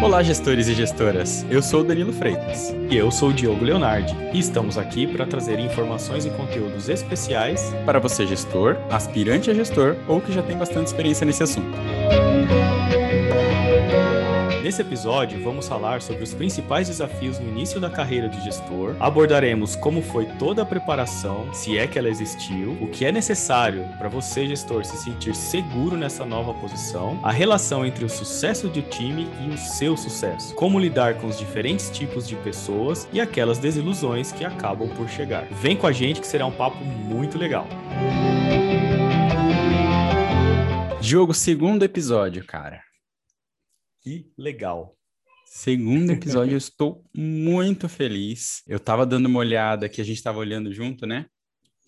Olá, gestores e gestoras. Eu sou Danilo Freitas. E eu sou Diogo Leonardi. E estamos aqui para trazer informações e conteúdos especiais para você, gestor, aspirante a gestor ou que já tem bastante experiência nesse assunto. Nesse episódio, vamos falar sobre os principais desafios no início da carreira de gestor, abordaremos como foi toda a preparação, se é que ela existiu, o que é necessário para você, gestor, se sentir seguro nessa nova posição, a relação entre o sucesso do time e o seu sucesso, como lidar com os diferentes tipos de pessoas e aquelas desilusões que acabam por chegar. Vem com a gente que será um papo muito legal. Jogo segundo episódio, cara. Que legal. Segundo episódio, eu estou muito feliz. Eu estava dando uma olhada que a gente estava olhando junto, né?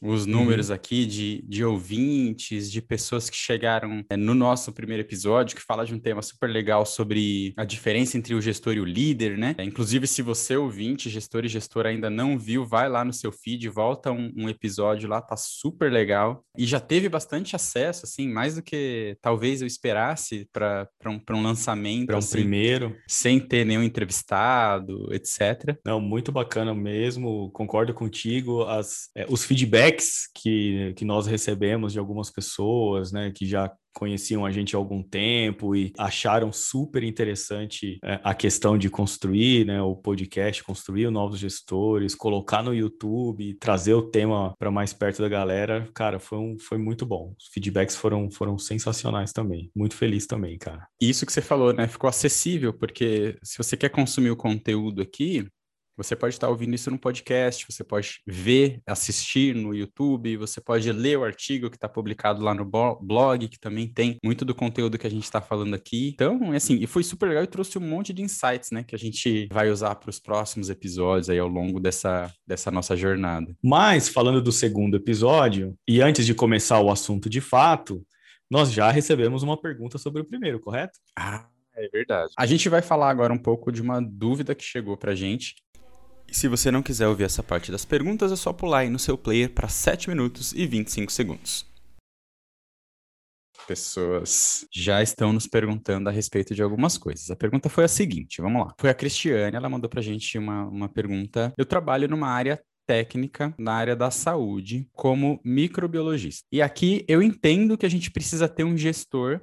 Os números uhum. aqui de, de ouvintes, de pessoas que chegaram é, no nosso primeiro episódio, que fala de um tema super legal sobre a diferença entre o gestor e o líder, né? É, inclusive, se você ouvinte, gestor e gestora ainda não viu, vai lá no seu feed, volta um, um episódio lá, tá super legal. E já teve bastante acesso, assim, mais do que talvez eu esperasse para um, um lançamento. Para um assim, primeiro. Sem ter nenhum entrevistado, etc. Não, muito bacana mesmo, concordo contigo. As, é, os feedbacks feedbacks que, que nós recebemos de algumas pessoas, né, que já conheciam a gente há algum tempo e acharam super interessante é, a questão de construir né, o podcast, construir novos gestores, colocar no YouTube, trazer o tema para mais perto da galera, cara, foi, um, foi muito bom. Os feedbacks foram, foram sensacionais também. Muito feliz também, cara. Isso que você falou, né? Ficou acessível, porque se você quer consumir o conteúdo aqui, você pode estar ouvindo isso no podcast, você pode ver, assistir no YouTube, você pode ler o artigo que está publicado lá no blog, que também tem muito do conteúdo que a gente está falando aqui. Então, é assim, e foi super legal e trouxe um monte de insights, né, que a gente vai usar para os próximos episódios aí ao longo dessa, dessa nossa jornada. Mas, falando do segundo episódio, e antes de começar o assunto de fato, nós já recebemos uma pergunta sobre o primeiro, correto? Ah, é verdade. A gente vai falar agora um pouco de uma dúvida que chegou para gente e se você não quiser ouvir essa parte das perguntas, é só pular aí no seu player para 7 minutos e 25 segundos. Pessoas já estão nos perguntando a respeito de algumas coisas. A pergunta foi a seguinte, vamos lá. Foi a Cristiane, ela mandou pra gente uma, uma pergunta. Eu trabalho numa área técnica na área da saúde como microbiologista. E aqui eu entendo que a gente precisa ter um gestor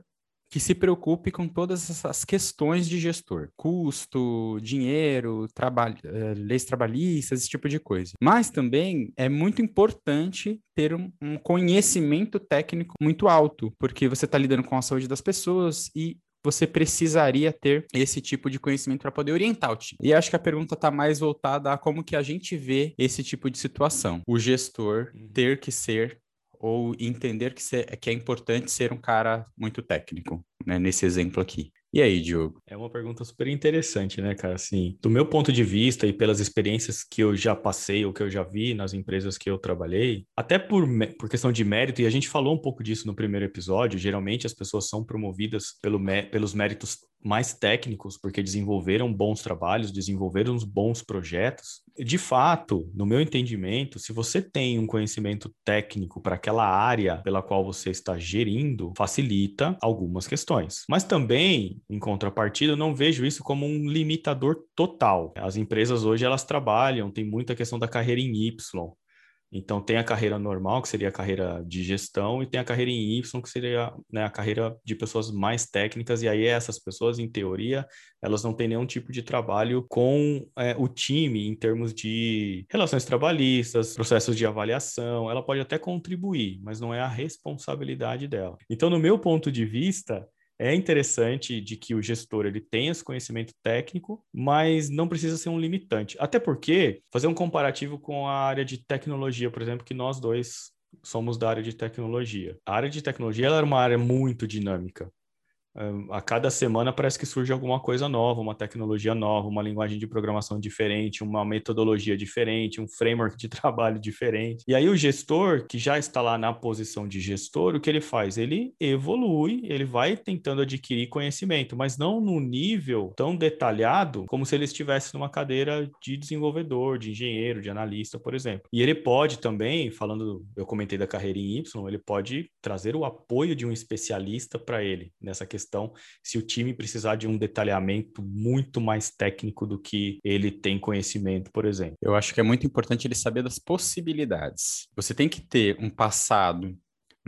que se preocupe com todas essas questões de gestor, custo, dinheiro, trabalho, eh, leis trabalhistas, esse tipo de coisa. Mas também é muito importante ter um, um conhecimento técnico muito alto, porque você está lidando com a saúde das pessoas e você precisaria ter esse tipo de conhecimento para poder orientar o time. E acho que a pergunta está mais voltada a como que a gente vê esse tipo de situação. O gestor uhum. ter que ser ou entender que, que é importante ser um cara muito técnico, né? Nesse exemplo aqui. E aí, Diogo? É uma pergunta super interessante, né, cara? Assim, do meu ponto de vista e pelas experiêcias que eu já passei ou que eu já vi nas empresas que eu trabalhei, até por, por questão de mérito, e a gente falou um pouco disso no primeiro episódio, geralmente as pessoas são promovidas pelo, pelos méritos mais técnicos, porque desenvolveram bons trabalhos, desenvolveram bons projetos. De fato, no meu entendimento, se você tem um conhecimento técnico para aquela área pela qual você está gerindo, facilita algumas questões. Mas também, em contrapartida, eu não vejo isso como um limitador total. As empresas hoje elas trabalham, tem muita questão da carreira em Y. Então, tem a carreira normal, que seria a carreira de gestão, e tem a carreira em Y, que seria né, a carreira de pessoas mais técnicas, e aí essas pessoas, em teoria, elas não têm nenhum tipo de trabalho com é, o time em termos de relações trabalhistas, processos de avaliação, ela pode até contribuir, mas não é a responsabilidade dela. Então, no meu ponto de vista, é interessante de que o gestor ele tenha esse conhecimento técnico, mas não precisa ser um limitante. Até porque, fazer um comparativo com a área de tecnologia, por exemplo, que nós dois somos da área de tecnologia. A área de tecnologia ela era uma área muito dinâmica a cada semana parece que surge alguma coisa nova, uma tecnologia nova, uma linguagem de programação diferente, uma metodologia diferente, um framework de trabalho diferente. E aí o gestor, que já está lá na posição de gestor, o que ele faz? Ele evolui, ele vai tentando adquirir conhecimento, mas não no nível tão detalhado como se ele estivesse numa cadeira de desenvolvedor, de engenheiro, de analista, por exemplo. E ele pode também, falando, eu comentei da carreira em Y, ele pode trazer o apoio de um especialista para ele nessa questão gestão se o time precisar de um detalhamento muito mais técnico do que ele tem conhecimento, por exemplo. Eu acho que é muito importante ele saber das possibilidades. Você tem que ter um passado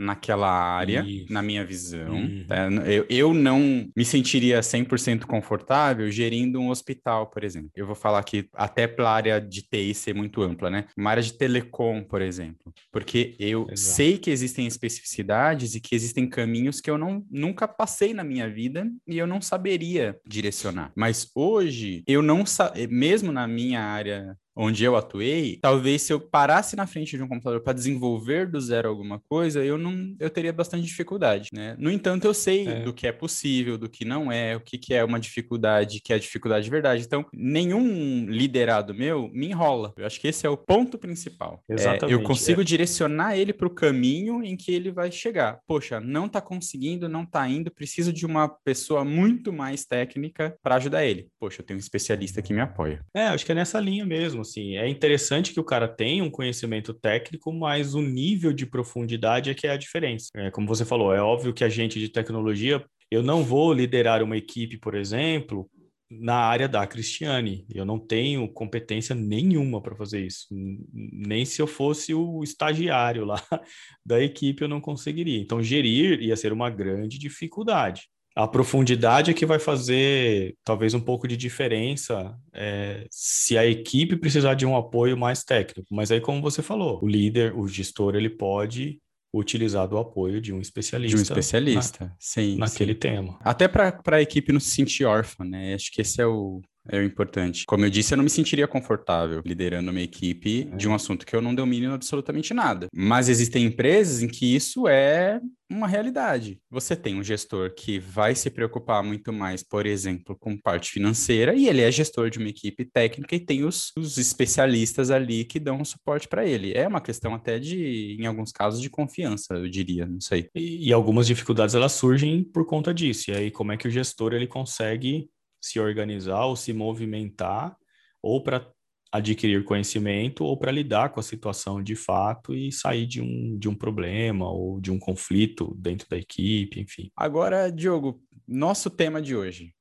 naquela área, Isso. na minha visão. Uhum. Tá? Eu, eu não me sentiria 100% confortável gerindo um hospital, por exemplo. Eu vou falar aqui até para a área de TI ser muito ampla, né? Uma área de telecom, por exemplo. Porque eu Exato. sei que existem especificidades e que existem caminhos que eu não, nunca passei na minha vida e eu não saberia direcionar. Mas hoje, eu não mesmo na minha área onde eu atuei, talvez se eu parasse na frente de um computador para desenvolver do zero alguma coisa, eu não eu teria bastante dificuldade, né? No entanto, eu sei é. do que é possível, do que não é, o que, que é uma dificuldade, que é dificuldade de verdade. Então, nenhum liderado meu me enrola. Eu acho que esse é o ponto principal. Exatamente. É, eu consigo é. direcionar ele para o caminho em que ele vai chegar. Poxa, não está conseguindo, não está indo, preciso de uma pessoa muito mais técnica para ajudar ele. Poxa, eu tenho um especialista que me apoia. É, acho que é nessa linha mesmo mesmo, assim. É interessante que o cara tenha um conhecimento técnico, mas o nível de profundidade é que é a diferença. É, como você falou, é óbvio que a gente de tecnologia, eu não vou liderar uma equipe, por exemplo, na área da Cristiane. Eu não tenho competência nenhuma para fazer isso. Nem se eu fosse o estagiário lá da equipe, eu não conseguiria. Então, gerir ia ser uma grande dificuldade a profundidade é que vai fazer talvez um pouco de diferença é, se a equipe precisar de um apoio mais técnico. Mas aí, como você falou, o líder, o gestor, ele pode utilizar do apoio de um especialista. De um especialista, na, sim. Naquele sim. tema. Até para a equipe não se sentir órfã, né? Acho que esse é o, é o importante. Como eu disse, eu não me sentiria confortável liderando uma equipe é. de um assunto que eu não domino absolutamente nada. Mas existem empresas em que isso é uma realidade. Você tem um gestor que vai se preocupar muito mais, por exemplo, com parte financeira, e ele é gestor de uma equipe técnica e tem os, os especialistas ali que dão suporte para ele. É uma questão até de, em alguns casos, de confiança, eu diria, não sei. E, e algumas dificuldades elas surgem por conta disso. E aí, como é que o gestor ele consegue se organizar ou se movimentar, ou para adquirir conhecimento, ou para lidar com a situação de fato e sair de um, de um problema ou de um conflito dentro da equipe, enfim. Agora, Diogo, nosso tema de hoje.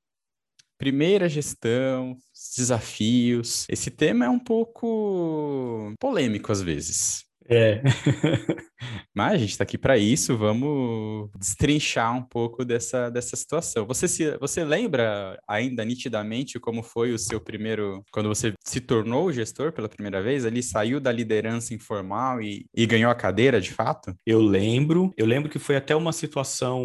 Primeira gestão, desafios. Esse tema é um pouco polêmico às vezes. É. Mas a gente está aqui para isso, vamos destrinchar um pouco dessa, dessa situação. Você se, você lembra ainda nitidamente como foi o seu primeiro, quando você se tornou gestor pela primeira vez, ali saiu da liderança informal e, e ganhou a cadeira de fato? Eu lembro, eu lembro que foi até uma situação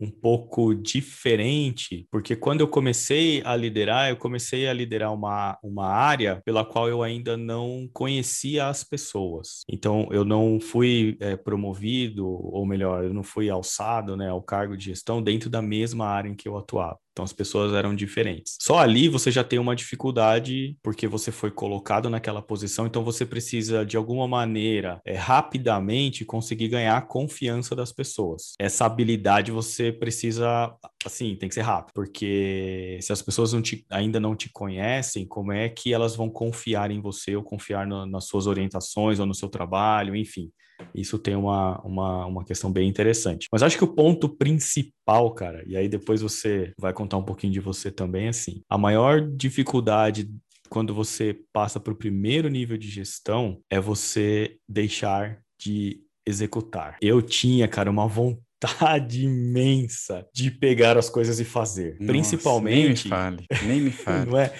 um pouco diferente, porque quando eu comecei a liderar, eu comecei a liderar uma, uma área pela qual eu ainda não conhecia as pessoas. Então eu não fui é, promovido, ou melhor, eu não fui alçado né, ao cargo de gestão dentro da mesma área em que eu atuava. Então as pessoas eram diferentes. Só ali você já tem uma dificuldade porque você foi colocado naquela posição, então você precisa de alguma maneira é, rapidamente conseguir ganhar a confiança das pessoas. Essa habilidade você precisa, assim, tem que ser rápido, porque se as pessoas não te, ainda não te conhecem, como é que elas vão confiar em você ou confiar no, nas suas orientações ou no seu trabalho, enfim. Isso tem uma, uma, uma questão bem interessante. Mas acho que o ponto principal, cara, e aí depois você vai contar um pouquinho de você também, assim, a maior dificuldade quando você passa para o primeiro nível de gestão é você deixar de executar. Eu tinha, cara, uma vontade imensa de pegar as coisas e fazer. Nossa, Principalmente. Nem me fale, nem me fale. não é?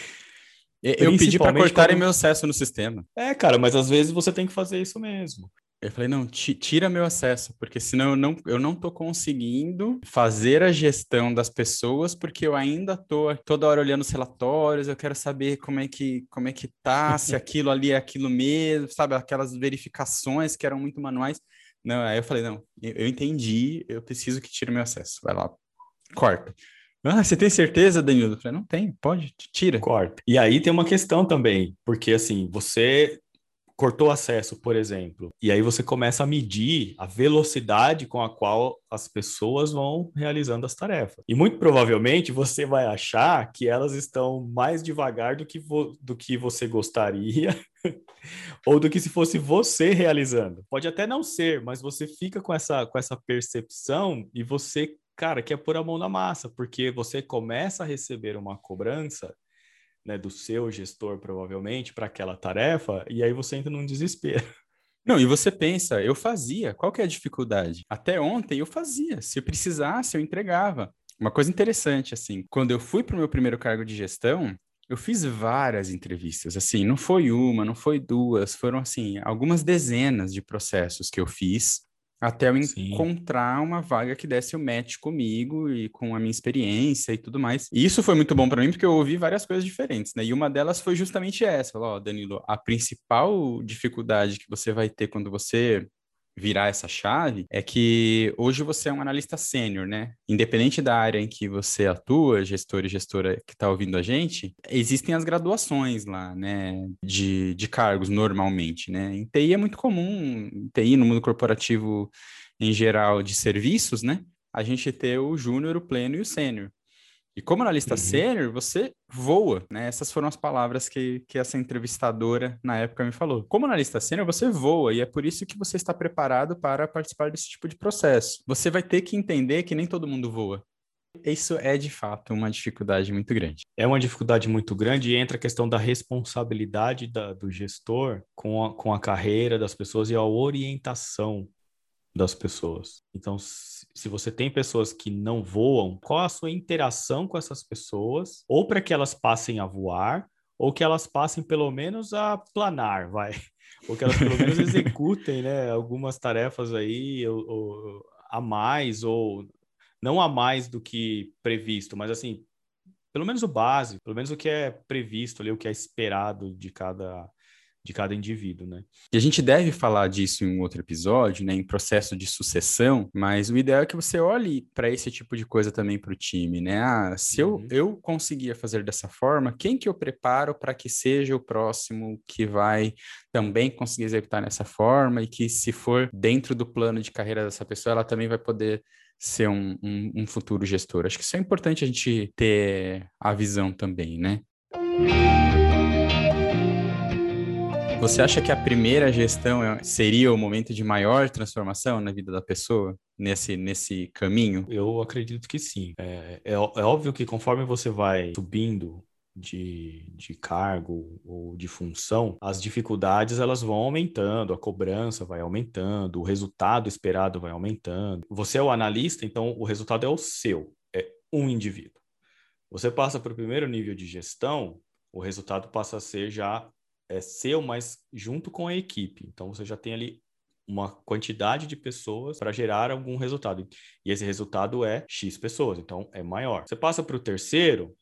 Eu pedi para cortarem quando... meu acesso no sistema. É, cara, mas às vezes você tem que fazer isso mesmo. Eu falei, não, tira meu acesso, porque senão eu não, eu não tô conseguindo fazer a gestão das pessoas, porque eu ainda tô toda hora olhando os relatórios, eu quero saber como é que, como é que tá, se aquilo ali é aquilo mesmo, sabe? Aquelas verificações que eram muito manuais. Não, aí eu falei, não, eu entendi, eu preciso que tire meu acesso. Vai lá, corta. Ah, você tem certeza, Danilo? Eu falei, não tem, pode, tira. Corta. E aí tem uma questão também, porque assim, você cortou acesso, por exemplo, e aí você começa a medir a velocidade com a qual as pessoas vão realizando as tarefas. E muito provavelmente você vai achar que elas estão mais devagar do que, do que você gostaria, ou do que se fosse você realizando. Pode até não ser, mas você fica com essa, com essa percepção e você cara, quer pôr a mão na massa, porque você começa a receber uma cobrança né, do seu gestor, provavelmente, para aquela tarefa, e aí você entra num desespero. Não, e você pensa, eu fazia, qual que é a dificuldade? Até ontem eu fazia, se eu precisasse, eu entregava. Uma coisa interessante, assim, quando eu fui para o meu primeiro cargo de gestão, eu fiz várias entrevistas, assim, não foi uma, não foi duas, foram, assim, algumas dezenas de processos que eu fiz até eu Sim. encontrar uma vaga que desse o match comigo e com a minha experiência e tudo mais. E isso foi muito bom para mim porque eu ouvi várias coisas diferentes, né? E uma delas foi justamente essa, ó, oh, Danilo, a principal dificuldade que você vai ter quando você virar essa chave é que hoje você é um analista sênior, né? Independente da área em que você atua, gestor e gestora que está ouvindo a gente, existem as graduações lá, né? De, de cargos normalmente, né? Em TI é muito comum, TI no mundo corporativo em geral de serviços, né? A gente ter o júnior, o pleno e o sênior. E como analista uhum. sênior, você voa, né? Essas foram as palavras que, que essa entrevistadora na época me falou. Como analista sênior, você voa e é por isso que você está preparado para participar desse tipo de processo. Você vai ter que entender que nem todo mundo voa. Isso é de fato uma dificuldade muito grande. É uma dificuldade muito grande e entra a questão da responsabilidade da, do gestor com a, com a carreira das pessoas e a orientação das pessoas. Então, se você tem pessoas que não voam, qual a sua interação com essas pessoas? Ou para que elas passem a voar, ou que elas passem pelo menos a planar, vai. Ou que elas pelo menos executem, né, algumas tarefas aí ou, ou, a mais, ou não a mais do que previsto, mas assim, pelo menos o básico, pelo menos o que é previsto ali, o que é esperado de cada de cada indivíduo, né? E a gente deve falar disso em um outro episódio, né, em processo de sucessão, mas o ideal é que você olhe para esse tipo de coisa também para o time, né? Ah, se uhum. eu, eu conseguia fazer dessa forma, quem que eu preparo para que seja o próximo que vai também conseguir executar nessa forma e que se for dentro do plano de carreira dessa pessoa, ela também vai poder ser um, um, um futuro gestor. Acho que isso é importante a gente ter a visão também, né? Você acha que a primeira gestão é, seria o momento de maior transformação na vida da pessoa? Nesse, nesse caminho? Eu acredito que sim. É, é, é óbvio que conforme você vai subindo de, de cargo ou de função, as dificuldades elas vão aumentando, a cobrança vai aumentando, o resultado esperado vai aumentando. Você é o analista, então o resultado é o seu, é um indivíduo. Você passa para o primeiro nível de gestão, o resultado passa a ser já é seu, mas junto com a equipe. Então você já tem ali uma quantidade de pessoas para gerar algum resultado. E esse resultado é X pessoas, então é maior. Você passa para o terceiro,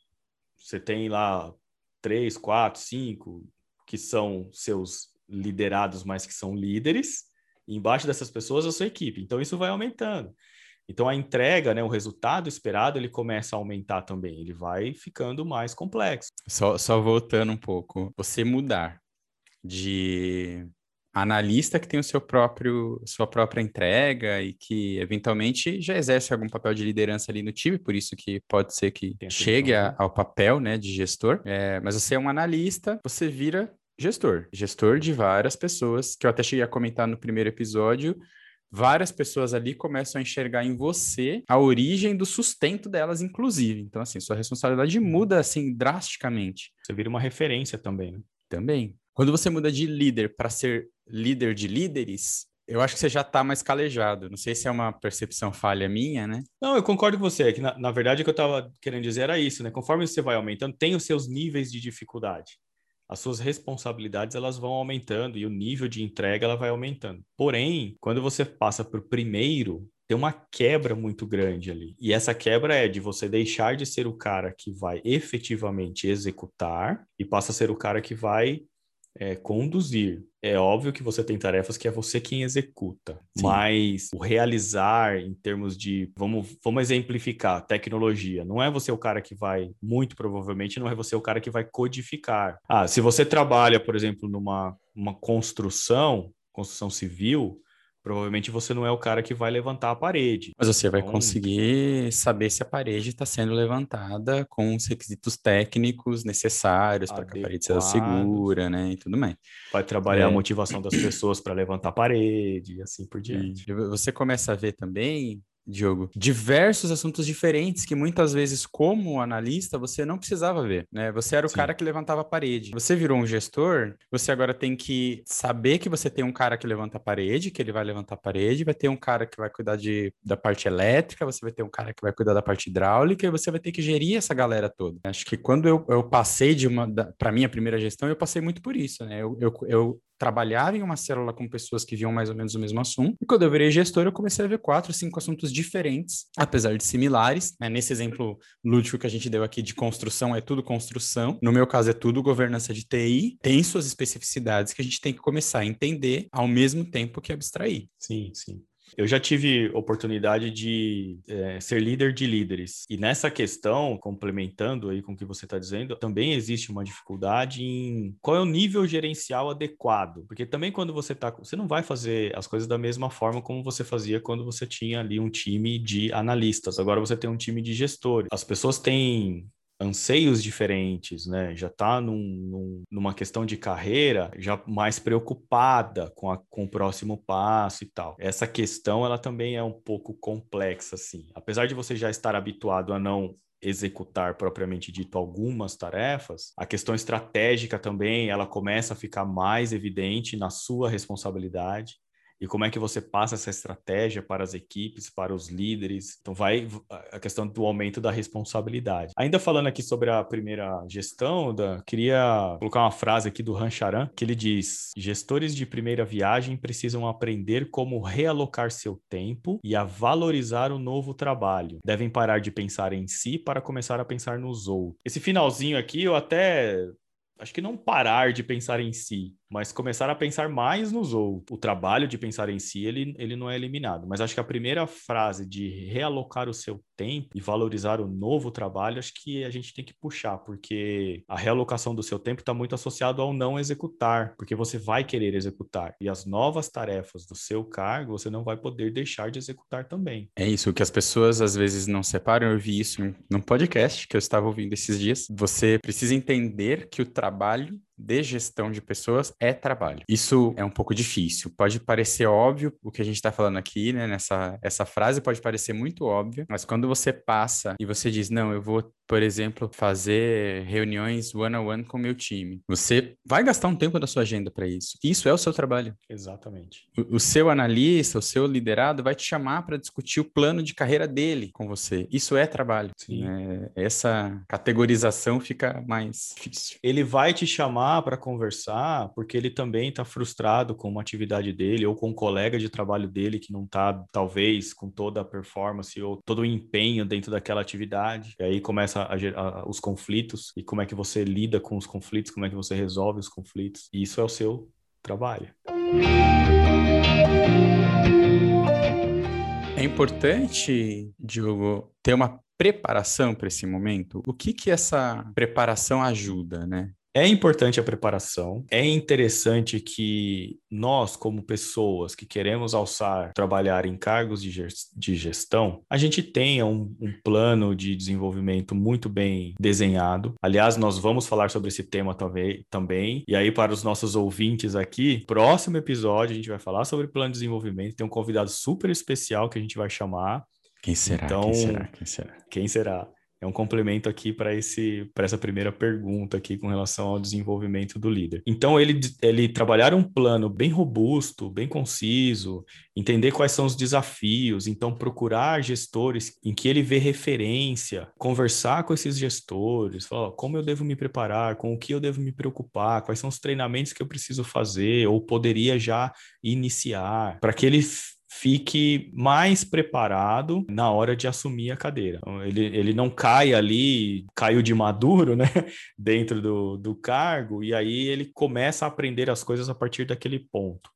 você tem lá três, quatro, cinco que são seus liderados, mas que são líderes. E embaixo dessas pessoas a sua equipe. Então isso vai aumentando. Então a entrega, né, o resultado esperado, ele começa a aumentar também, ele vai ficando mais complexo. Só, só voltando um pouco, você mudar de analista que tem o seu próprio sua própria entrega e que eventualmente já exerce algum papel de liderança ali no time, por isso que pode ser que chegue a, ao papel né, de gestor. É, mas você é um analista, você vira gestor, gestor de várias pessoas, que eu até cheguei a comentar no primeiro episódio, várias pessoas ali começam a enxergar em você a origem do sustento delas, inclusive. Então, assim, sua responsabilidade uhum. muda, assim, drasticamente. Você vira uma referência também, né? Também. Quando você muda de líder para ser líder de líderes, eu acho que você já está mais calejado. Não sei se é uma percepção falha minha, né? Não, eu concordo com você. Que na, na verdade o que eu estava querendo dizer era isso, né? Conforme você vai aumentando, tem os seus níveis de dificuldade as suas responsabilidades elas vão aumentando e o nível de entrega ela vai aumentando. Porém, quando você passa o primeiro, tem uma quebra muito grande ali. E essa quebra é de você deixar de ser o cara que vai efetivamente executar e passa a ser o cara que vai é, conduzir. É óbvio que você tem tarefas que é você quem executa, Sim. mas o realizar em termos de, vamos, vamos exemplificar, tecnologia, não é você o cara que vai, muito provavelmente, não é você o cara que vai codificar. Ah, se você trabalha, por exemplo, numa uma construção, construção civil, provavelmente você não é o cara que vai levantar a parede. Mas você vai então... conseguir saber se a parede está sendo levantada com os requisitos técnicos necessários para que a parede seja segura, né, e tudo mais. Vai trabalhar é... a motivação das pessoas para levantar a parede e assim por diante. E você começa a ver também Diogo, diversos assuntos diferentes que muitas vezes, como analista, você não precisava ver, né? Você era o Sim. cara que levantava a parede. Você virou um gestor, você agora tem que saber que você tem um cara que levanta a parede, que ele vai levantar a parede, vai ter um cara que vai cuidar de, da parte elétrica, você vai ter um cara que vai cuidar da parte hidráulica e você vai ter que gerir essa galera toda. Acho que quando eu, eu passei de uma, para minha primeira gestão, eu passei muito por isso, né? Eu, eu, eu trabalhava em uma célula com pessoas que viam mais ou menos o mesmo assunto. E quando eu virei gestor, eu comecei a ver quatro, cinco assuntos diferentes, apesar de similares. Né? Nesse exemplo lúdico que a gente deu aqui de construção, é tudo construção. No meu caso, é tudo governança de TI. Tem suas especificidades que a gente tem que começar a entender ao mesmo tempo que abstrair. Sim, sim. Eu já tive oportunidade de é, ser líder de líderes. E nessa questão, complementando aí com o que você está dizendo, também existe uma dificuldade em qual é o nível gerencial adequado. Porque também quando você está. Você não vai fazer as coisas da mesma forma como você fazia quando você tinha ali um time de analistas. Agora você tem um time de gestores. As pessoas têm anseios diferentes, né? Já está num, num, numa questão de carreira já mais preocupada com, a, com o próximo passo e tal. Essa questão ela também é um pouco complexa, assim. Apesar de você já estar habituado a não executar propriamente dito algumas tarefas, a questão estratégica também ela começa a ficar mais evidente na sua responsabilidade e como é que você passa essa estratégia para as equipes, para os líderes. Então, vai a questão do aumento da responsabilidade. Ainda falando aqui sobre a primeira gestão, da, queria colocar uma frase aqui do Rancharan, que ele diz: gestores de primeira viagem precisam aprender como realocar seu tempo e a valorizar o novo trabalho. Devem parar de pensar em si para começar a pensar nos outros. Esse finalzinho aqui eu até acho que não parar de pensar em si, mas começar a pensar mais nos outros. O trabalho de pensar em si, ele, ele não é eliminado. Mas acho que a primeira frase de realocar o seu tempo e valorizar o novo trabalho, acho que a gente tem que puxar, porque a realocação do seu tempo está muito associado ao não executar, porque você vai querer executar. E as novas tarefas do seu cargo, você não vai poder deixar de executar também. É isso, que as pessoas às vezes não separam. Eu vi isso num podcast que eu estava ouvindo esses dias. Você precisa entender que o trabalho de gestão de pessoas é trabalho. Isso é um pouco difícil. Pode parecer óbvio o que a gente está falando aqui, né? Nessa essa frase pode parecer muito óbvio, mas quando você passa e você diz, não, eu vou por exemplo, fazer reuniões one-on-one com o meu time. Você vai gastar um tempo da sua agenda para isso. Isso é o seu trabalho. Exatamente. O, o seu analista, o seu liderado vai te chamar para discutir o plano de carreira dele com você. Isso é trabalho. Sim. É, essa categorização fica mais difícil. Ele vai te chamar para conversar porque ele também está frustrado com uma atividade dele ou com um colega de trabalho dele que não está, talvez, com toda a performance ou todo o empenho dentro daquela atividade. E aí começa a, a, os conflitos e como é que você lida com os conflitos, como é que você resolve os conflitos. E isso é o seu trabalho. É importante, Diogo, ter uma preparação para esse momento. O que que essa preparação ajuda, né? É importante a preparação, é interessante que nós, como pessoas que queremos alçar, trabalhar em cargos de gestão, a gente tenha um, um, plano de desenvolvimento muito bem desenhado. Aliás, nós vamos falar sobre esse tema também. E aí, para os nossos ouvintes aqui, próximo episódio a gente vai falar sobre plano de desenvolvimento. Tem um convidado super especial que a gente vai chamar. Quem será? Então, quem será? Quem será? Quem será? É um complemento aqui para esse para essa primeira pergunta aqui com relação ao desenvolvimento do líder. Então ele ele trabalhar um plano bem robusto, bem conciso, entender quais são os desafios, então procurar gestores em que ele vê referência, conversar com esses gestores, falar como eu devo me preparar, com o que eu devo me preocupar, quais são os treinamentos que eu preciso fazer ou poderia já iniciar, para que ele fique mais preparado na hora de assumir a cadeira. Então, ele, ele não cai ali, caiu de maduro, né, dentro do, do cargo, e aí ele começa a aprender as coisas a partir daquele ponto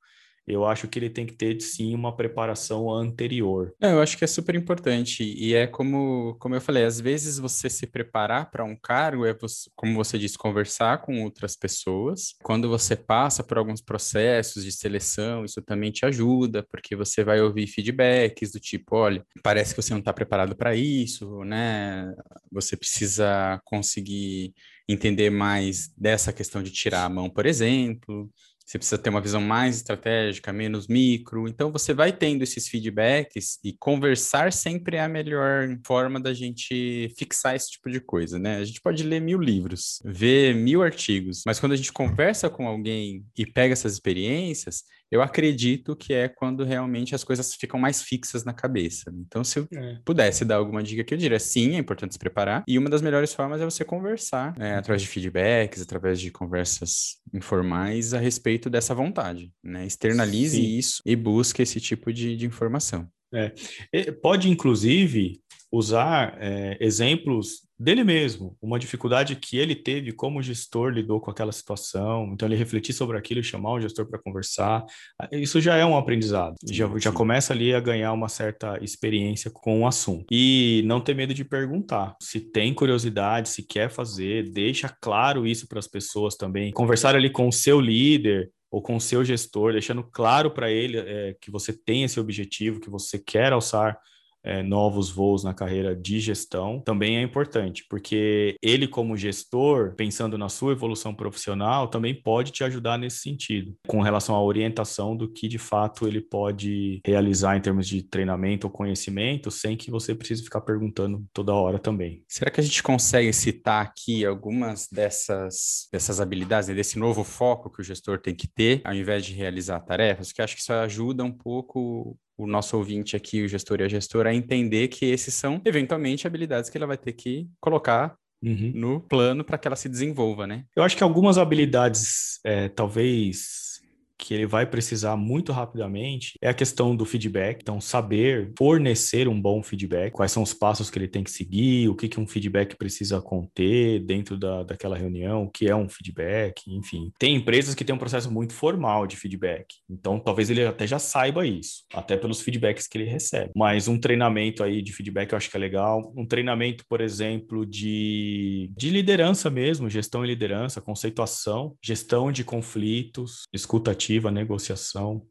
eu acho que ele tem que ter sim uma preparação anterior. É, eu acho que é super importante e é como, como eu falei, às vezes você se preparar para um cargo é você, como você disse, conversar com outras pessoas. Quando você passa por alguns processos de seleção, isso também te ajuda, porque você vai ouvir feedbacks do tipo, olha, parece que você não está preparado para isso, né? Você precisa conseguir entender mais dessa questão de tirar a mão, por exemplo você precisa ter uma visão mais estratégica, menos micro. Então, você vai tendo esses feedbacks e conversar sempre é a melhor forma da gente fixar esse tipo de coisa, né? A gente pode ler mil livros, ver mil artigos, mas quando a gente conversa com alguém e pega essas experiências, eu acredito que é quando realmente as coisas ficam mais fixas na cabeça. Então, se eu é. pudesse dar alguma dica que eu diria, sim, é importante se preparar. E uma das melhores formas é você conversar, né, através de feedbacks, através de conversas informais a respeito dessa vontade. Né? Externalize sim. isso e busque esse tipo de, de informação. É. Pode, inclusive, usar é, exemplos dele mesmo, uma dificuldade que ele teve como gestor lidou com aquela situação, então ele refletir sobre aquilo e chamar o gestor para conversar, isso já é um aprendizado, já, já começa ali a ganhar uma certa experiência com o assunto. E não ter medo de perguntar, se tem curiosidade, se quer fazer, deixa claro isso para as pessoas também, conversar ali com o seu líder, ou com o seu gestor, deixando claro para ele é, que você tem esse objetivo, que você quer alçar é, novos voos na carreira de gestão também é importante, porque ele, como gestor, pensando na sua evolução profissional, também pode te ajudar nesse sentido, com relação à orientação do que de fato ele pode realizar em termos de treinamento ou conhecimento, sem que você precise ficar perguntando toda hora também. Será que a gente consegue citar aqui algumas dessas, dessas habilidades, né, desse novo foco que o gestor tem que ter, ao invés de realizar tarefas? Que acho que isso ajuda um pouco o nosso ouvinte aqui, o gestor e a gestora, a entender que esses são, eventualmente, habilidades que ela vai ter que colocar uhum. no plano para que ela se desenvolva, né? Eu acho que algumas habilidades, é, talvez que ele vai precisar muito rapidamente é a questão do feedback. Então, saber fornecer um bom feedback, quais são os passos que ele tem que seguir, o que, que um feedback precisa conter dentro da, daquela reunião, o que é um feedback, enfim. Tem empresas que têm um processo muito formal de feedback, então talvez ele até já saiba isso, até pelos feedbacks que ele recebe. Mas um treinamento aí de feedback eu acho que é legal. Um treinamento, por exemplo, de, de liderança mesmo, gestão e liderança, conceituação, gestão de conflitos, escuta negociação.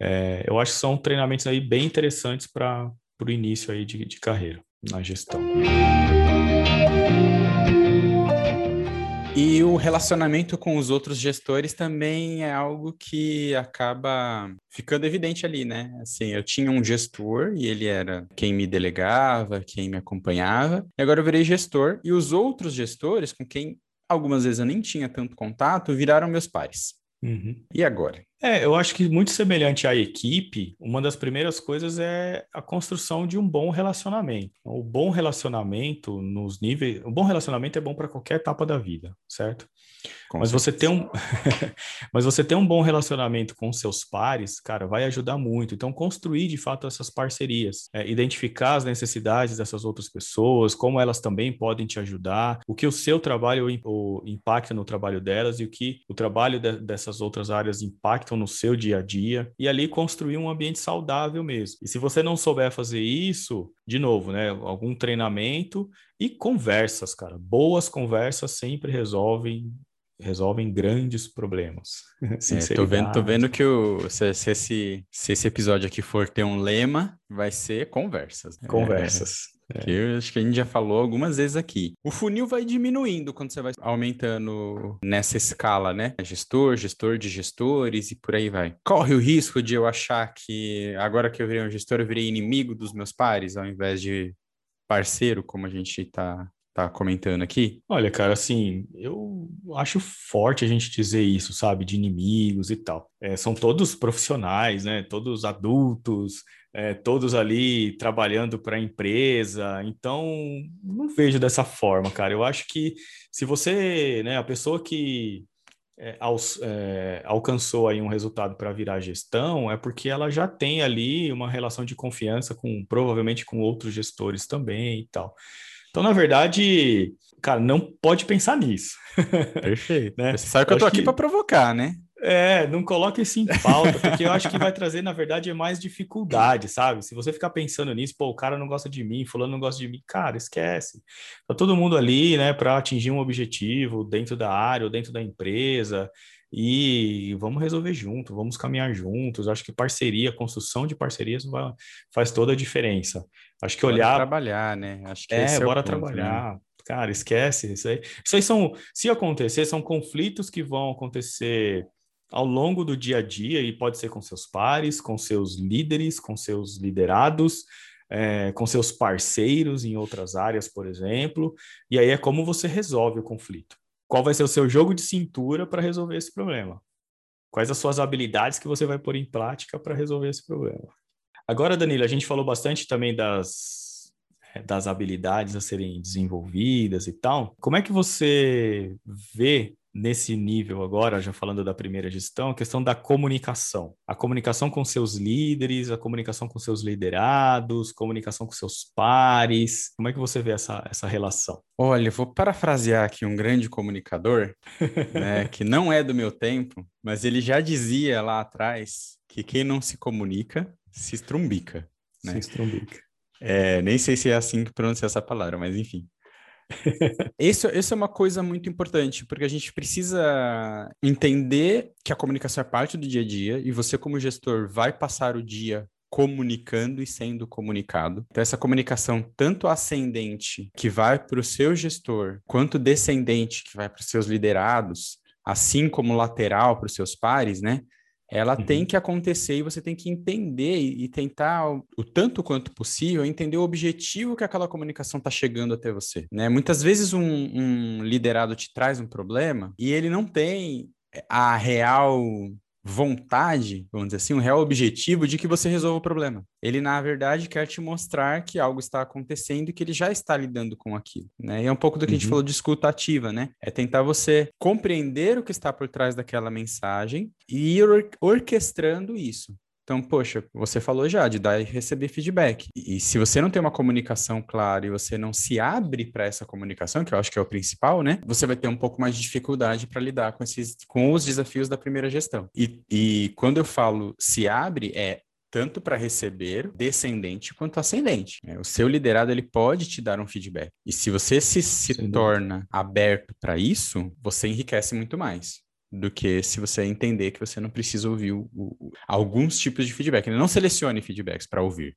É, eu acho que são treinamentos aí bem interessantes para o início aí de, de carreira na gestão. E o relacionamento com os outros gestores também é algo que acaba ficando evidente ali, né? Assim, eu tinha um gestor e ele era quem me delegava, quem me acompanhava, e agora eu virei gestor e os outros gestores com quem algumas vezes eu nem tinha tanto contato viraram meus pares. Uhum. E agora? É, eu acho que muito semelhante à equipe, uma das primeiras coisas é a construção de um bom relacionamento. O bom relacionamento nos níveis, o bom relacionamento é bom para qualquer etapa da vida, certo? Com mas você ter um mas você ter um bom relacionamento com seus pares, cara, vai ajudar muito. Então construir de fato essas parcerias, é, identificar as necessidades dessas outras pessoas, como elas também podem te ajudar, o que o seu trabalho o, impacta no trabalho delas e o que o trabalho de, dessas outras áreas impacta impactam no seu dia a dia e ali construir um ambiente saudável mesmo. E se você não souber fazer isso, de novo, né, algum treinamento e conversas, cara. Boas conversas sempre resolvem resolvem grandes problemas. É, tô vendo, tô vendo que o, se, se, esse, se esse episódio aqui for ter um lema, vai ser conversas. Né? Conversas. Que eu acho que a gente já falou algumas vezes aqui. O funil vai diminuindo quando você vai aumentando nessa escala, né? Gestor, gestor de gestores e por aí vai. Corre o risco de eu achar que agora que eu virei um gestor, eu virei inimigo dos meus pares, ao invés de parceiro, como a gente está tá comentando aqui? Olha, cara, assim, eu acho forte a gente dizer isso, sabe, de inimigos e tal. É, são todos profissionais, né? Todos adultos, é, todos ali trabalhando para a empresa. Então, não vejo dessa forma, cara. Eu acho que se você, né, a pessoa que é, é, alcançou aí um resultado para virar gestão é porque ela já tem ali uma relação de confiança com provavelmente com outros gestores também e tal. Então, na verdade, cara, não pode pensar nisso. Perfeito. né? Você sabe que eu, eu tô aqui que... para provocar, né? É, não coloque isso em pauta, porque eu acho que vai trazer, na verdade, mais dificuldade, sabe? Se você ficar pensando nisso, pô, o cara não gosta de mim, fulano não gosta de mim, cara, esquece. Tá todo mundo ali, né, para atingir um objetivo dentro da área ou dentro da empresa e vamos resolver junto, vamos caminhar juntos. Acho que parceria, construção de parcerias faz toda a diferença. Acho que olhar. Bora trabalhar, né? Acho que é, bora é ponto, né? trabalhar. Né? Cara, esquece isso aí. Isso aí são, se acontecer, são conflitos que vão acontecer ao longo do dia a dia, e pode ser com seus pares, com seus líderes, com seus liderados, é, com seus parceiros em outras áreas, por exemplo, e aí é como você resolve o conflito. Qual vai ser o seu jogo de cintura para resolver esse problema? Quais as suas habilidades que você vai pôr em prática para resolver esse problema? Agora, Danilo, a gente falou bastante também das, das habilidades a serem desenvolvidas e tal. Como é que você vê nesse nível agora, já falando da primeira gestão, a questão da comunicação. A comunicação com seus líderes, a comunicação com seus liderados, comunicação com seus pares. Como é que você vê essa, essa relação? Olha, vou parafrasear aqui um grande comunicador, né, que não é do meu tempo, mas ele já dizia lá atrás que quem não se comunica se estrumbica. Né? Se estrumbica. É, nem sei se é assim que pronuncia essa palavra, mas enfim. Isso, isso é uma coisa muito importante, porque a gente precisa entender que a comunicação é parte do dia a dia e você, como gestor, vai passar o dia comunicando e sendo comunicado. Então, essa comunicação, tanto ascendente, que vai para o seu gestor, quanto descendente, que vai para os seus liderados, assim como lateral para os seus pares, né? Ela uhum. tem que acontecer e você tem que entender e, e tentar, o, o, tanto quanto possível, entender o objetivo que aquela comunicação está chegando até você. Né? Muitas vezes um, um liderado te traz um problema e ele não tem a real vontade, vamos dizer assim, um real objetivo de que você resolva o problema. Ele, na verdade, quer te mostrar que algo está acontecendo e que ele já está lidando com aquilo, né? E é um pouco do que uhum. a gente uhum. falou de escuta ativa, né? É tentar você compreender o que está por trás daquela mensagem e ir or orquestrando isso. Então, poxa, você falou já de dar e receber feedback. E, se você não tem uma comunicação clara e você não se abre para essa comunicação, que eu acho que é o principal, né? Você vai ter um pouco mais de dificuldade para lidar com esses com os desafios da primeira gestão. E, e quando eu falo se abre, é tanto para receber descendente quanto ascendente. É, o seu liderado ele pode te dar um feedback. E se você se, se torna aberto para isso, você enriquece muito mais do que se você entender que você não precisa ouvir o, o, alguns tipos de feedback. Não selecione feedbacks para ouvir.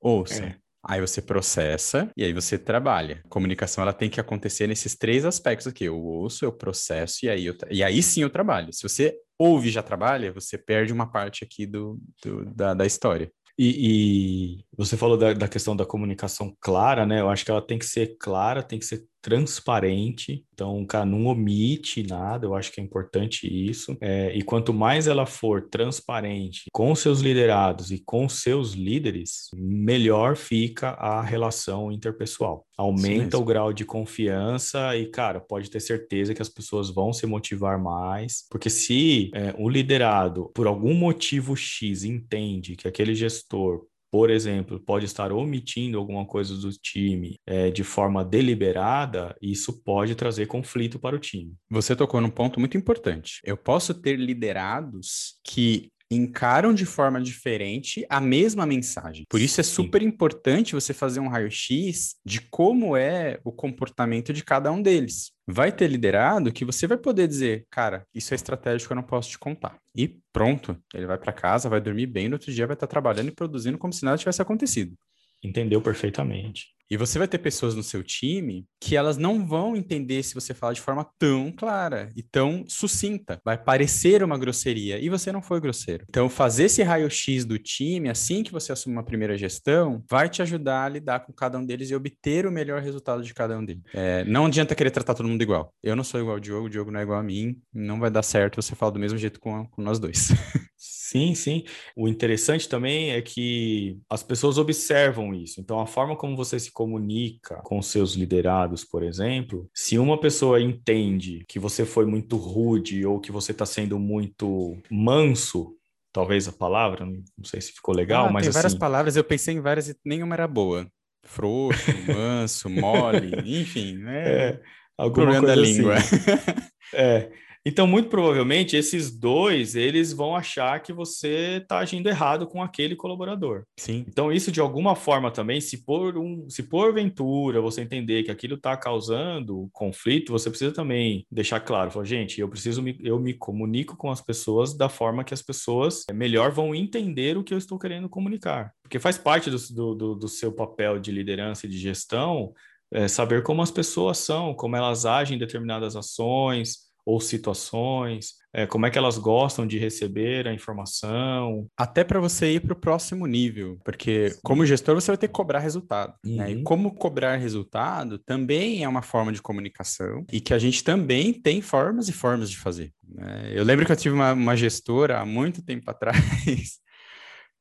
Ouça. É. Aí você processa e aí você trabalha. A comunicação ela tem que acontecer nesses três aspectos aqui. Eu ouço, eu processo e aí, eu, e aí sim eu trabalho. Se você ouve e já trabalha, você perde uma parte aqui do, do da, da história. E, e, você falou da, da, questão da comunicação clara, né? Eu acho que ela tem que ser clara, tem que ser transparente. Então, cara, não omite nada, eu acho que é importante isso. É, e quanto mais ela for transparente com seus liderados e com seus líderes, melhor fica a relação interpessoal. Aumenta o grau de confiança e, cara, pode ter certeza que as pessoas vão se motivar mais, porque se é, o liderado, por algum motivo X, entende que aquele gestor por exemplo, pode estar omitindo alguma coisa do time é, de forma deliberada, isso pode trazer conflito para o time. Você tocou num ponto muito importante. Eu posso ter liderados que encaram de forma diferente a mesma mensagem. Por isso é super importante você fazer um raio-x de como é o comportamento de cada um deles. Vai ter liderado que você vai poder dizer, cara, isso é estratégico, eu não posso te contar. E pronto, ele vai para casa, vai dormir bem, no outro dia vai estar trabalhando e produzindo como se nada tivesse acontecido. Entendeu perfeitamente. E você vai ter pessoas no seu time que elas não vão entender se você fala de forma tão clara e tão sucinta. Vai parecer uma grosseria e você não foi grosseiro. Então, fazer esse raio-x do time, assim que você assume uma primeira gestão, vai te ajudar a lidar com cada um deles e obter o melhor resultado de cada um deles. É, não adianta querer tratar todo mundo igual. Eu não sou igual ao Diogo, o Diogo não é igual a mim. Não vai dar certo você falar do mesmo jeito com, com nós dois. Sim, sim. O interessante também é que as pessoas observam isso. Então, a forma como você se comunica com seus liderados, por exemplo, se uma pessoa entende que você foi muito rude ou que você está sendo muito manso, talvez a palavra, não sei se ficou legal, ah, mas tem várias assim palavras, eu pensei em várias e nenhuma era boa. Frouxo, manso, mole, enfim, é, é alguma coisa da assim. língua. é. Então, muito provavelmente, esses dois, eles vão achar que você está agindo errado com aquele colaborador. Sim. Então, isso de alguma forma também, se por um, se porventura você entender que aquilo está causando conflito, você precisa também deixar claro, falar, gente, eu preciso me, eu me comunico com as pessoas da forma que as pessoas melhor vão entender o que eu estou querendo comunicar. Porque faz parte do, do, do seu papel de liderança e de gestão é, saber como as pessoas são, como elas agem em determinadas ações, ou situações? É, como é que elas gostam de receber a informação? Até para você ir para o próximo nível, porque Sim. como gestor você vai ter que cobrar resultado. Uhum. Né? E uhum. como cobrar resultado também é uma forma de comunicação e que a gente também tem formas e formas de fazer. Né? Eu lembro que eu tive uma, uma gestora há muito tempo atrás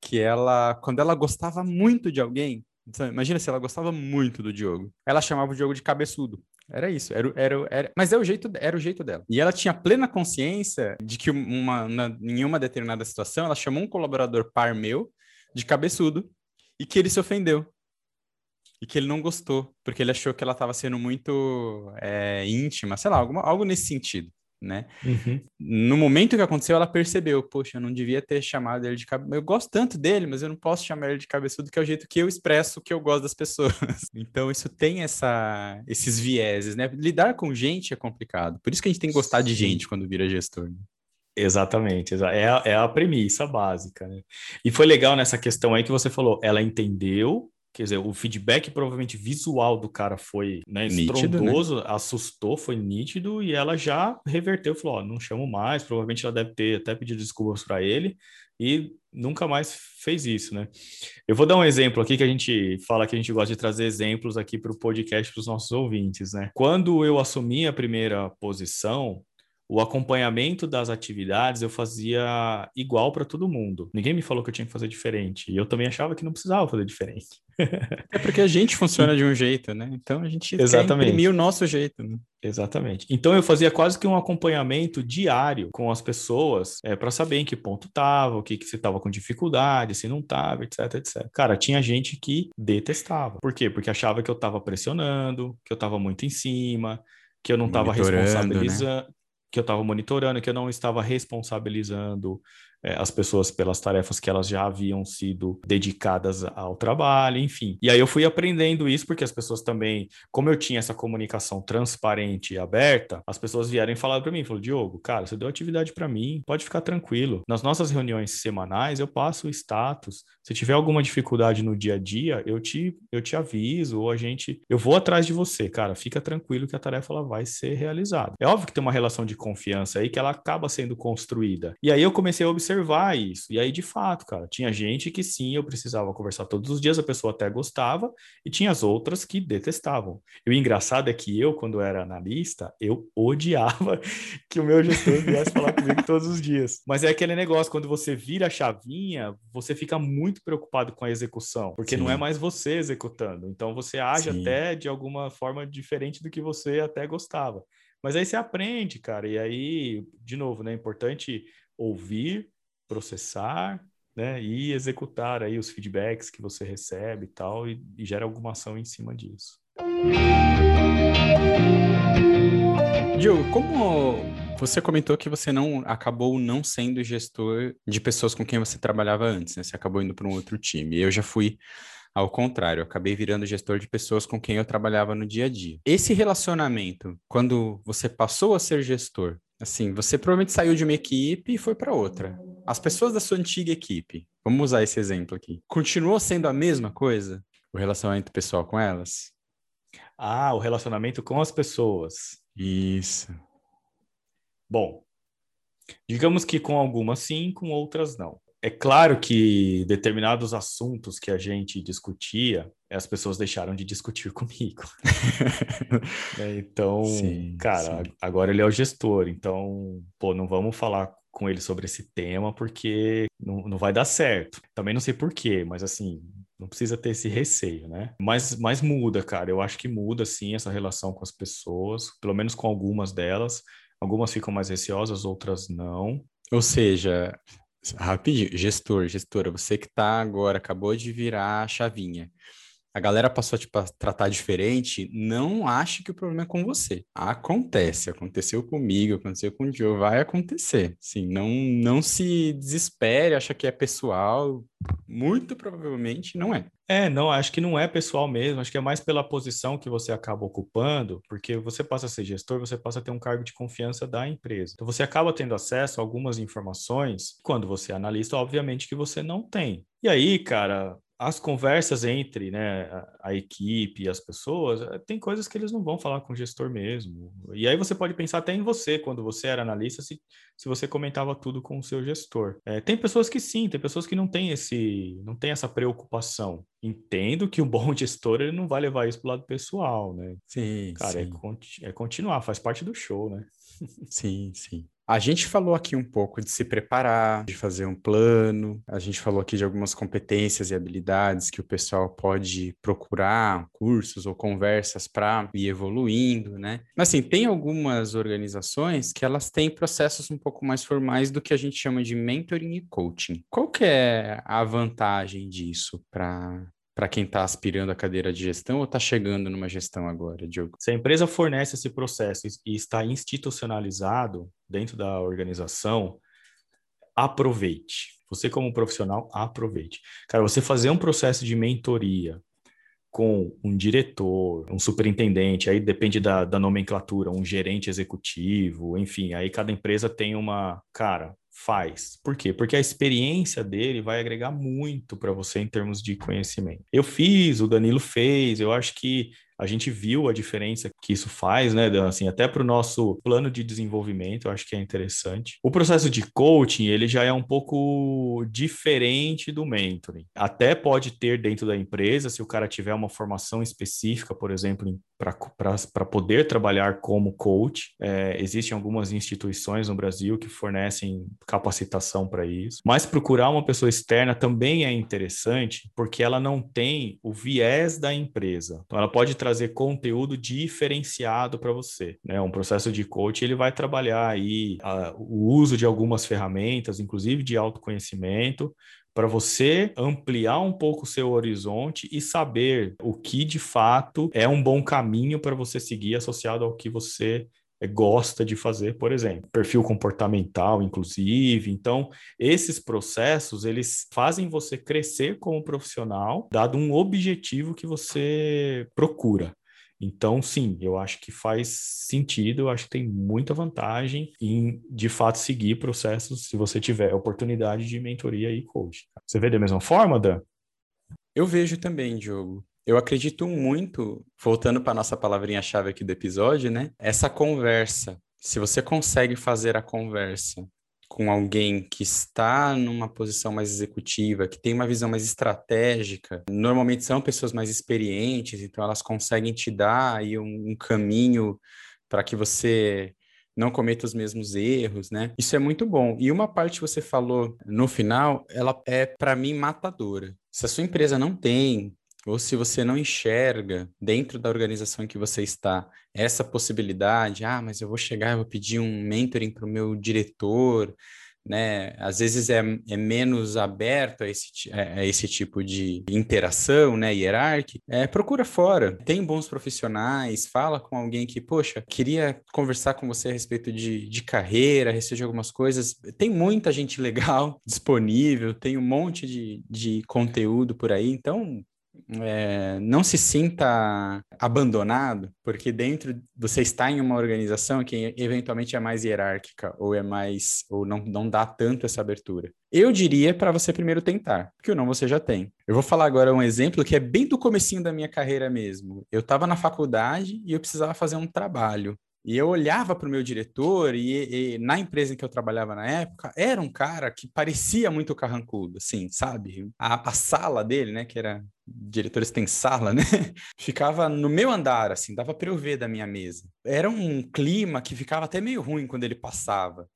que ela, quando ela gostava muito de alguém, imagina se ela gostava muito do Diogo, ela chamava o Diogo de cabeçudo. Era isso, era, era, era, mas é o jeito, era o jeito dela. E ela tinha plena consciência de que uma, na, em uma determinada situação ela chamou um colaborador par meu de cabeçudo e que ele se ofendeu. E que ele não gostou, porque ele achou que ela estava sendo muito é, íntima, sei lá, alguma, algo nesse sentido né? Uhum. No momento que aconteceu, ela percebeu, poxa, eu não devia ter chamado ele de cabeçudo. Eu gosto tanto dele, mas eu não posso chamar ele de cabeçudo, que é o jeito que eu expresso que eu gosto das pessoas. então, isso tem essa, esses vieses, né? Lidar com gente é complicado. Por isso que a gente tem que gostar de gente quando vira gestor. Né? Exatamente, é a, é a premissa básica, né? E foi legal nessa questão aí que você falou, ela entendeu Quer dizer, o feedback provavelmente visual do cara foi né, estrondoso, nítido, né? assustou, foi nítido, e ela já reverteu, falou, ó, não chamo mais, provavelmente ela deve ter até pedido desculpas para ele, e nunca mais fez isso, né? Eu vou dar um exemplo aqui que a gente fala que a gente gosta de trazer exemplos aqui para o podcast para os nossos ouvintes, né? Quando eu assumi a primeira posição, o acompanhamento das atividades eu fazia igual para todo mundo. Ninguém me falou que eu tinha que fazer diferente. E eu também achava que não precisava fazer diferente. é porque a gente funciona de um jeito, né? Então a gente Exatamente. quer imprimir o nosso jeito. Né? Exatamente. Então eu fazia quase que um acompanhamento diário com as pessoas é, para saber em que ponto estava, o que, que se estava com dificuldade, se não estava, etc, etc. Cara, tinha gente que detestava. Por quê? Porque achava que eu estava pressionando, que eu estava muito em cima, que eu não estava responsabilizando. Né? Que eu estava monitorando, que eu não estava responsabilizando as pessoas pelas tarefas que elas já haviam sido dedicadas ao trabalho, enfim. E aí eu fui aprendendo isso porque as pessoas também, como eu tinha essa comunicação transparente e aberta, as pessoas vieram e falaram para mim, falou, Diogo, cara, você deu atividade para mim, pode ficar tranquilo. Nas nossas reuniões semanais eu passo o status. Se tiver alguma dificuldade no dia a dia, eu te eu te aviso ou a gente eu vou atrás de você, cara, fica tranquilo que a tarefa ela vai ser realizada. É óbvio que tem uma relação de confiança aí que ela acaba sendo construída. E aí eu comecei a observar observar isso. E aí, de fato, cara, tinha gente que sim, eu precisava conversar todos os dias, a pessoa até gostava, e tinha as outras que detestavam. E o engraçado é que eu, quando era analista, eu odiava que o meu gestor viesse falar comigo todos os dias. Mas é aquele negócio, quando você vira a chavinha, você fica muito preocupado com a execução, porque sim. não é mais você executando. Então você age sim. até de alguma forma diferente do que você até gostava. Mas aí você aprende, cara, e aí, de novo, né, é importante ouvir, processar, né, e executar aí os feedbacks que você recebe e tal, e, e gera alguma ação em cima disso. Diogo, como você comentou que você não acabou não sendo gestor de pessoas com quem você trabalhava antes, né? Você acabou indo para um outro time. Eu já fui ao contrário, eu acabei virando gestor de pessoas com quem eu trabalhava no dia a dia. Esse relacionamento, quando você passou a ser gestor, assim, você provavelmente saiu de uma equipe e foi para outra. As pessoas da sua antiga equipe, vamos usar esse exemplo aqui, continuou sendo a mesma coisa? O relacionamento pessoal com elas? Ah, o relacionamento com as pessoas. Isso. Bom, digamos que com algumas sim, com outras não. É claro que determinados assuntos que a gente discutia, as pessoas deixaram de discutir comigo. É, então, sim, cara, sim. agora ele é o gestor, então, pô, não vamos falar com ele sobre esse tema porque não, não vai dar certo. Também não sei por quê, mas assim, não precisa ter esse receio, né? Mas, mas muda, cara. Eu acho que muda, sim, essa relação com as pessoas, pelo menos com algumas delas. Algumas ficam mais receosas, outras não. Ou seja, Rapidinho, gestor, gestora, você que tá agora, acabou de virar a chavinha. A galera passou tipo, a tratar diferente, não ache que o problema é com você. Acontece, aconteceu comigo, aconteceu com o Joe, vai acontecer. Sim, não, não se desespere, acha que é pessoal, muito provavelmente não é. É, não, acho que não é pessoal mesmo, acho que é mais pela posição que você acaba ocupando, porque você passa a ser gestor, você passa a ter um cargo de confiança da empresa. Então você acaba tendo acesso a algumas informações, quando você é analista, obviamente que você não tem. E aí, cara, as conversas entre né, a, a, equipe e as pessoas, eh, tem coisas que eles não vão falar com o gestor mesmo. E aí você pode pensar até em você, quando você era analista, se, se você comentava tudo com o seu gestor. É, tem pessoas que sim, tem pessoas que não têm esse, não têm essa preocupação. Entendo que um bom gestor ele não vai levar isso para o lado pessoal, né? Sim, Cara, é sim. É, é continuar, faz parte do show, né? Sim, sim. A gente falou aqui um pouco de se preparar, de fazer um plano, a gente falou aqui de algumas competências e habilidades que o pessoal pode procurar, cursos ou conversas para ir evoluindo, né? Mas assim, tem algumas organizações que elas têm processos um pouco mais formais do que a gente chama de mentoring e coaching. Qual que é a vantagem disso para para quem está aspirando a cadeira de gestão ou está chegando numa gestão agora, Diogo? Se a empresa fornece esse processo e está institucionalizado dentro da organização, aproveite. Você, como profissional, aproveite. Cara, você fazer um processo de mentoria com um diretor, um superintendente, aí depende da, da nomenclatura, um gerente executivo, enfim, aí cada empresa tem uma. Cara, faz. Por quê? Porque a experiência dele vai agregar muito para você em termos de conhecimento. Eu fiz, o Danilo fez, eu acho que a gente viu a diferença que isso faz, né? Assim, até para o nosso plano de desenvolvimento, eu acho que é interessante. O processo de coaching, ele já é um pouco diferente do mentoring. Até pode ter dentro da empresa, se o cara tiver uma formação específica, por exemplo, para poder trabalhar como coach. É, existem algumas instituições no Brasil que fornecem capacitação para isso. Mas procurar uma pessoa externa também é interessante, porque ela não tem o viés da empresa. Então, ela pode trazer conteúdo diferenciado para você. Né? Um processo de coach ele vai trabalhar aí a, o uso de algumas ferramentas, inclusive de autoconhecimento, para você ampliar um pouco o seu horizonte e saber o que de fato é um bom caminho para você seguir associado ao que você gosta de fazer, por exemplo, perfil comportamental, inclusive. Então, esses processos eles fazem você crescer como profissional, dado um objetivo que você procura. Então, sim, eu acho que faz sentido, eu acho que tem muita vantagem em, de fato, seguir processos se você tiver oportunidade de mentoria e coach. Você vê da mesma forma, Dan? Eu vejo também, Diogo. Eu acredito muito, voltando para nossa palavrinha-chave aqui do episódio, né? Essa conversa. Se você consegue fazer a conversa com alguém que está numa posição mais executiva, que tem uma visão mais estratégica, normalmente são pessoas mais experientes, então elas conseguem te dar aí um, um caminho para que você não cometa os mesmos erros, né? Isso é muito bom. E uma parte que você falou no final, ela é para mim matadora. Se a sua empresa não tem ou se você não enxerga dentro da organização em que você está essa possibilidade, ah, mas eu vou chegar, eu vou pedir um mentoring para o meu diretor, né? Às vezes é, é menos aberto a esse, a esse tipo de interação, né, hierárquica. É, procura fora. Tem bons profissionais, fala com alguém que, poxa, queria conversar com você a respeito de, de carreira, a respeito de algumas coisas. Tem muita gente legal disponível, tem um monte de, de conteúdo por aí, então é, não se sinta abandonado, porque dentro você está em uma organização que eventualmente é mais hierárquica ou é mais ou não, não dá tanto essa abertura. Eu diria para você primeiro tentar, porque o não você já tem. Eu vou falar agora um exemplo que é bem do comecinho da minha carreira mesmo. Eu estava na faculdade e eu precisava fazer um trabalho. E eu olhava para o meu diretor, e, e, na empresa em que eu trabalhava na época, era um cara que parecia muito carrancudo, assim, sabe? A, a sala dele, né, que era diretores têm sala, né? Ficava no meu andar, assim, dava para eu ver da minha mesa. Era um clima que ficava até meio ruim quando ele passava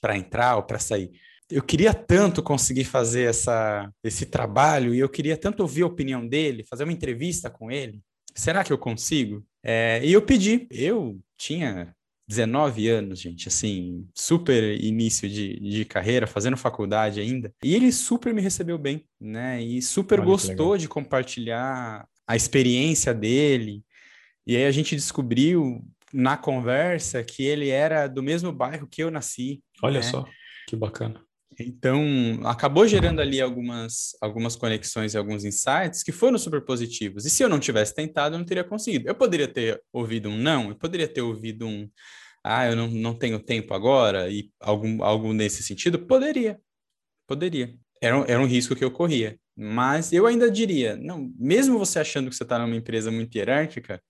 para entrar ou para sair. Eu queria tanto conseguir fazer essa, esse trabalho e eu queria tanto ouvir a opinião dele, fazer uma entrevista com ele. Será que eu consigo? É, e eu pedi. Eu tinha 19 anos, gente, assim, super início de, de carreira, fazendo faculdade ainda. E ele super me recebeu bem, né? E super Olha gostou de compartilhar a experiência dele. E aí a gente descobriu na conversa que ele era do mesmo bairro que eu nasci. Olha né? só, que bacana. Então, acabou gerando ali algumas, algumas conexões e alguns insights que foram super positivos. E se eu não tivesse tentado, eu não teria conseguido. Eu poderia ter ouvido um não, eu poderia ter ouvido um ah, eu não, não tenho tempo agora, e algum, algo nesse sentido? Poderia, poderia. Era era um risco que eu corria. Mas eu ainda diria, não, mesmo você achando que você está numa empresa muito hierárquica,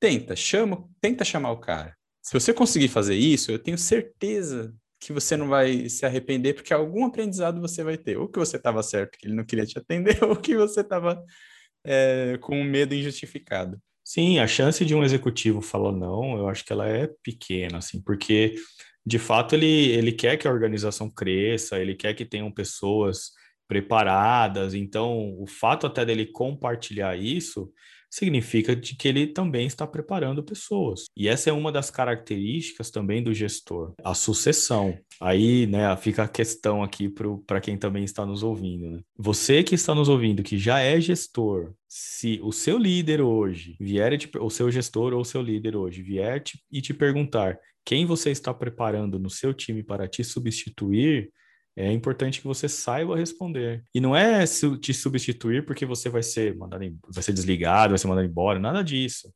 tenta, chama, tenta chamar o cara. Se você conseguir fazer isso, eu tenho certeza que você não vai se arrepender, porque algum aprendizado você vai ter. Ou que você estava certo, que ele não queria te atender, ou que você estava é, com um medo injustificado. Sim, a chance de um executivo falar não, eu acho que ela é pequena, assim, porque de fato ele, ele quer que a organização cresça, ele quer que tenham pessoas preparadas. Então, o fato até dele compartilhar isso significa de que ele também está preparando pessoas. E essa é uma das características também do gestor, a sucessão. Aí, né, fica a questão aqui para quem também está nos ouvindo. Né? Você que está nos ouvindo, que já é gestor, se o seu líder hoje vier, te, o seu gestor ou o seu líder hoje vier te, e te perguntar quem você está preparando no seu time para te substituir, é importante que você saiba responder. E não é te substituir porque você vai ser mandado, vai ser desligado, vai ser mandado embora, nada disso.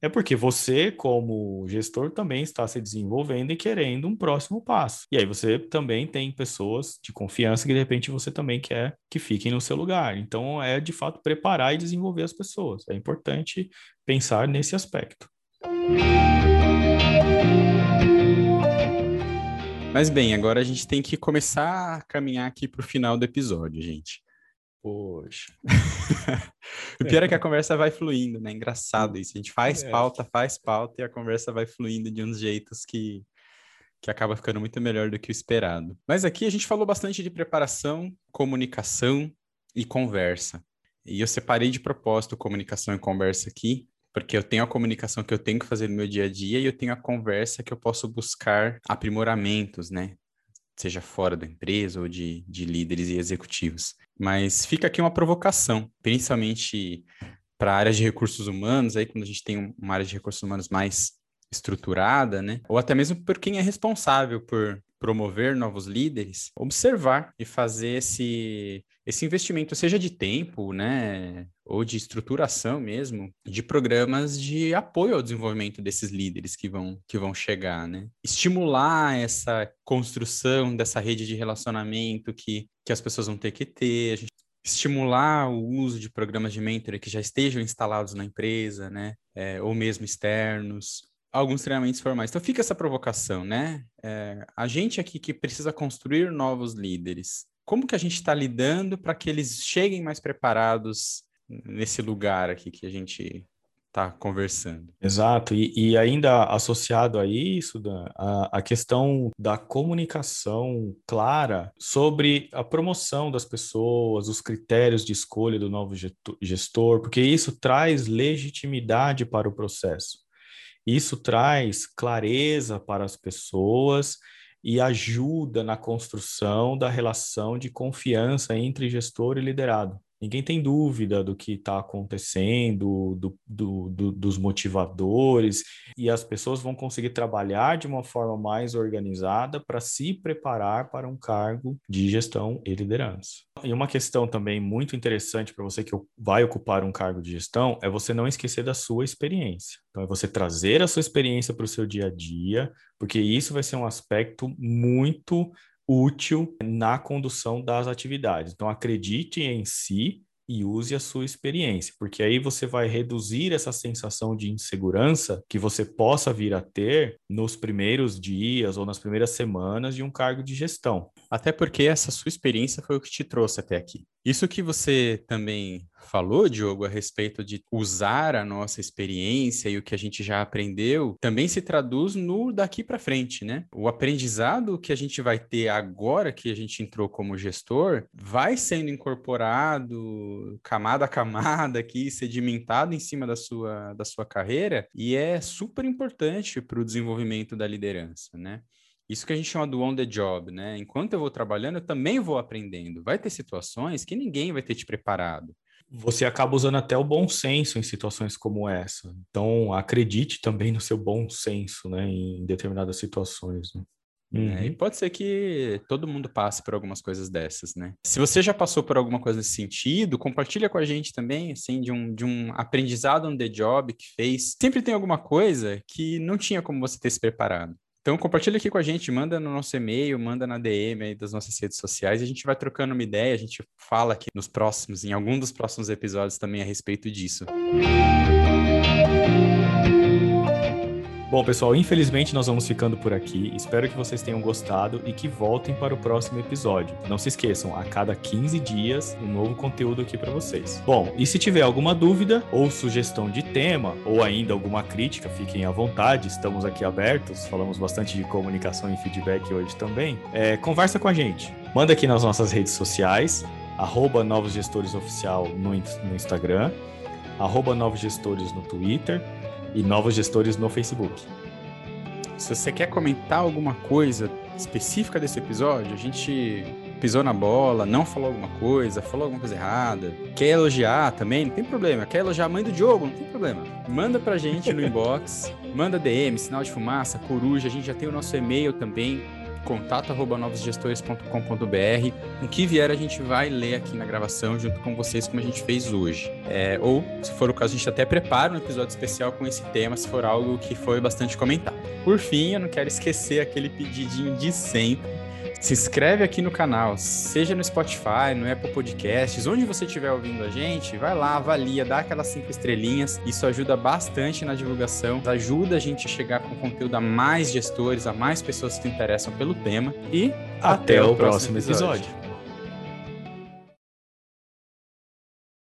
É porque você, como gestor, também está se desenvolvendo e querendo um próximo passo. E aí você também tem pessoas de confiança que de repente você também quer que fiquem no seu lugar. Então é de fato preparar e desenvolver as pessoas. É importante pensar nesse aspecto. Mas bem, agora a gente tem que começar a caminhar aqui para o final do episódio, gente. Poxa. o pior é que a conversa vai fluindo, né? Engraçado isso. A gente faz é. pauta, faz pauta e a conversa vai fluindo de uns jeitos que, que acaba ficando muito melhor do que o esperado. Mas aqui a gente falou bastante de preparação, comunicação e conversa. E eu separei de propósito comunicação e conversa aqui, porque eu tenho a comunicação que eu tenho que fazer no meu dia a dia e eu tenho a conversa que eu posso buscar aprimoramentos, né? Seja fora da empresa ou de, de líderes e executivos. Mas fica aqui uma provocação, principalmente para a área de recursos humanos, aí quando a gente tem uma área de recursos humanos mais estruturada, né? Ou até mesmo por quem é responsável por promover novos líderes, observar e fazer esse, esse investimento, seja de tempo, né, ou de estruturação mesmo, de programas de apoio ao desenvolvimento desses líderes que vão, que vão chegar, né? Estimular essa construção dessa rede de relacionamento que, que as pessoas vão ter que ter, estimular o uso de programas de mentoring que já estejam instalados na empresa, né, é, ou mesmo externos, alguns treinamentos formais. Então fica essa provocação, né? É, a gente aqui que precisa construir novos líderes, como que a gente está lidando para que eles cheguem mais preparados nesse lugar aqui que a gente está conversando? Exato, e, e, ainda associado a isso, a, a questão da comunicação clara sobre a promoção das pessoas, os critérios de escolha do novo gestor, porque isso traz legitimidade para o processo. Isso traz clareza para as pessoas e ajuda na construção da relação de confiança entre gestor e liderado. Ninguém tem dúvida do que está acontecendo, do, do, do, dos motivadores, e as pessoas vão conseguir trabalhar de uma forma mais organizada para se preparar para um cargo de gestão e liderança. E uma questão também muito interessante para você que vai ocupar um cargo de gestão é você não esquecer da sua experiência. Então, é você trazer a sua experiência para o seu dia a dia, porque isso vai ser um aspecto muito útil na condução das atividades. Então, acredite em si e use a sua experiência, porque aí você vai reduzir essa sensação de insegurança que você possa vir a ter nos primeiros dias ou nas primeiras semanas de um cargo de gestão. Até porque essa sua experiência foi o que te trouxe até aqui. Isso que você também falou, Diogo, a respeito de usar a nossa experiência e o que a gente já aprendeu, também se traduz no daqui para frente, né? O aprendizado que a gente vai ter agora que a gente entrou como gestor vai sendo incorporado camada a camada aqui, sedimentado em cima da sua, da sua carreira e é super importante para o desenvolvimento da liderança, né? Isso que a gente chama do on the job, né? Enquanto eu vou trabalhando, eu também vou aprendendo. Vai ter situações que ninguém vai ter te preparado. Você acaba usando até o bom senso em situações como essa. Então, acredite também no seu bom senso, né, em determinadas situações. Né? Uhum. É, e uhum. pode ser que todo mundo passe por algumas coisas dessas, né? Se você já passou por alguma coisa nesse sentido, compartilha com a gente também, assim, de um, de um aprendizado on the job que fez. Sempre tem alguma coisa que não tinha como você ter se preparado. Então compartilha aqui com a gente, manda no nosso e-mail, manda na DM aí das nossas redes sociais, e a gente vai trocando uma ideia, a gente fala aqui nos próximos, em algum dos próximos episódios também a respeito disso. Bom, pessoal, infelizmente nós vamos ficando por aqui. Espero que vocês tenham gostado e que voltem para o próximo episódio. Não se esqueçam, a cada 15 dias, um novo conteúdo aqui para vocês. Bom, e se tiver alguma dúvida ou sugestão de tema ou ainda alguma crítica, fiquem à vontade, estamos aqui abertos. Falamos bastante de comunicação e feedback hoje também. É, conversa com a gente. Manda aqui nas nossas redes sociais, arroba Novos Gestores Oficial no, no Instagram, arroba Novos Gestores no Twitter e novos gestores no Facebook. Se você quer comentar alguma coisa específica desse episódio, a gente pisou na bola, não falou alguma coisa, falou alguma coisa errada, quer elogiar também, não tem problema. Quer elogiar a mãe do Diogo, não tem problema. Manda pra gente no inbox, manda DM, sinal de fumaça, coruja, a gente já tem o nosso e-mail também, contato@novosgestores.com.br. O que vier a gente vai ler aqui na gravação junto com vocês, como a gente fez hoje. É, ou, se for o caso, a gente até prepara um episódio especial com esse tema, se for algo que foi bastante comentado. Por fim, eu não quero esquecer aquele pedidinho de sempre se inscreve aqui no canal, seja no Spotify, no Apple Podcasts, onde você estiver ouvindo a gente, vai lá, avalia, dá aquelas cinco estrelinhas. Isso ajuda bastante na divulgação, ajuda a gente a chegar com conteúdo a mais gestores, a mais pessoas que se interessam pelo tema. E até, até o próximo episódio. episódio.